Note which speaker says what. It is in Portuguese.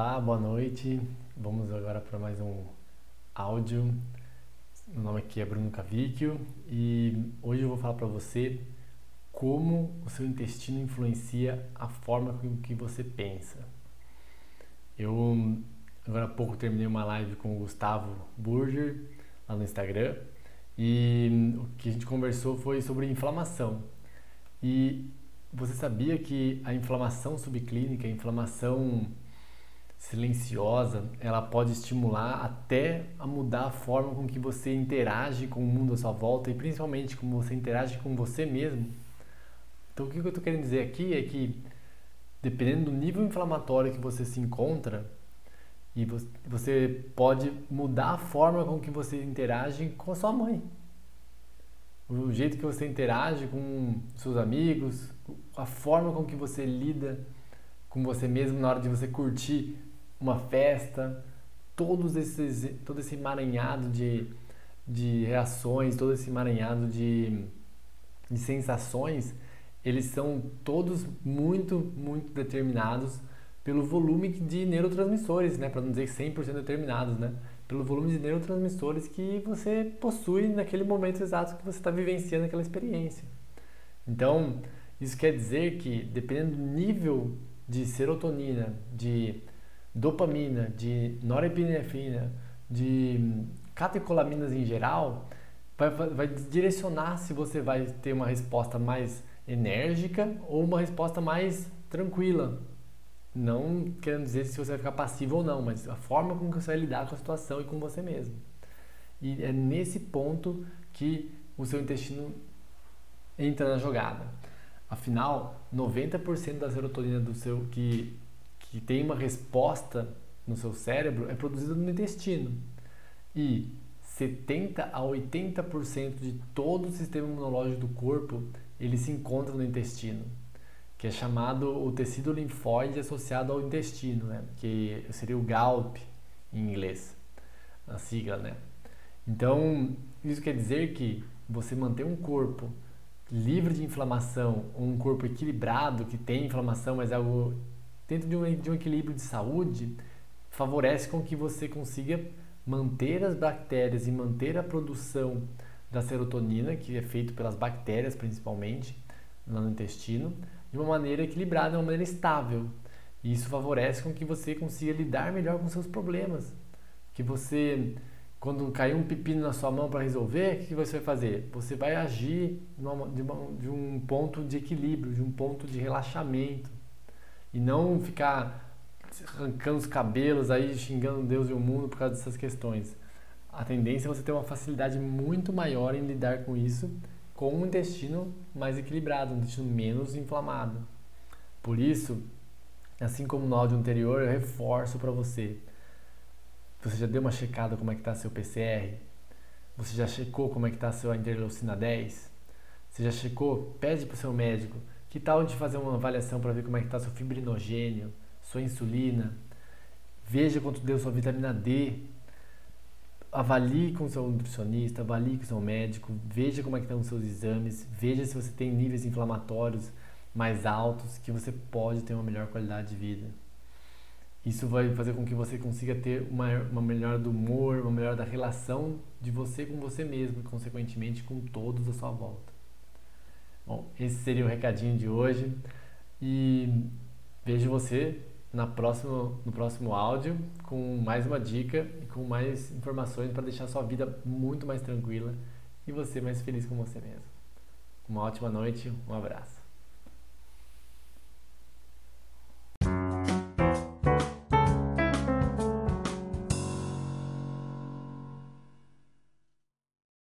Speaker 1: Olá, boa noite. Vamos agora para mais um áudio. Meu nome aqui é Bruno Cavicchio e hoje eu vou falar para você como o seu intestino influencia a forma com que você pensa. Eu agora há pouco terminei uma live com o Gustavo Burger lá no Instagram e o que a gente conversou foi sobre inflamação. E você sabia que a inflamação subclínica, a inflamação silenciosa, ela pode estimular até a mudar a forma com que você interage com o mundo à sua volta e principalmente como você interage com você mesmo? Então o que eu estou querendo dizer aqui é que dependendo do nível inflamatório que você se encontra, e você pode mudar a forma com que você interage com a sua mãe o jeito que você interage com seus amigos, a forma com que você lida com você mesmo na hora de você curtir uma festa, todos esses, todo esse emaranhado de, de reações, todo esse emaranhado de, de sensações, eles são todos muito, muito determinados pelo volume de neurotransmissores, né? para não dizer 100% determinados, né? pelo volume de neurotransmissores que você possui naquele momento exato que você está vivenciando aquela experiência. Então, isso quer dizer que, dependendo do nível de serotonina, de dopamina, de norepinefrina, de catecolaminas em geral, vai, vai direcionar se você vai ter uma resposta mais enérgica ou uma resposta mais tranquila, não querendo dizer se você vai ficar passivo ou não, mas a forma como você vai lidar com a situação e com você mesmo. E é nesse ponto que o seu intestino entra na jogada. Afinal, 90% da serotonina do seu que, que tem uma resposta no seu cérebro é produzida no intestino. E 70 a 80% de todo o sistema imunológico do corpo, ele se encontra no intestino que é chamado o tecido linfóide associado ao intestino, né? que seria o GALP em inglês, a sigla. Né? Então, isso quer dizer que você manter um corpo livre de inflamação, um corpo equilibrado, que tem inflamação, mas é algo dentro de um, de um equilíbrio de saúde, favorece com que você consiga manter as bactérias e manter a produção da serotonina, que é feito pelas bactérias principalmente, no intestino, de uma maneira equilibrada, de uma maneira estável. E isso favorece com que você consiga lidar melhor com seus problemas. Que você, quando cair um pepino na sua mão para resolver, o que você vai fazer? Você vai agir de, uma, de um ponto de equilíbrio, de um ponto de relaxamento. E não ficar arrancando os cabelos aí, xingando Deus e o mundo por causa dessas questões. A tendência é você ter uma facilidade muito maior em lidar com isso com um intestino mais equilibrado, um intestino menos inflamado. Por isso, assim como no áudio anterior, eu reforço para você. Você já deu uma checada como é que está seu PCR? Você já checou como é que está sua interleucina 10? Você já checou? Pede para o seu médico. Que tal de fazer uma avaliação para ver como é que está seu fibrinogênio, sua insulina? Veja quanto deu sua vitamina D, avalie com seu nutricionista, avalie com seu médico, veja como é que estão os seus exames, veja se você tem níveis inflamatórios mais altos, que você pode ter uma melhor qualidade de vida. Isso vai fazer com que você consiga ter uma, uma do humor, uma melhora da relação de você com você mesmo e, consequentemente, com todos à sua volta. Bom, esse seria o recadinho de hoje e vejo você na próxima, no próximo áudio com mais uma dica e com mais informações para deixar sua vida muito mais tranquila e você mais feliz com você mesmo. Uma ótima noite, um abraço.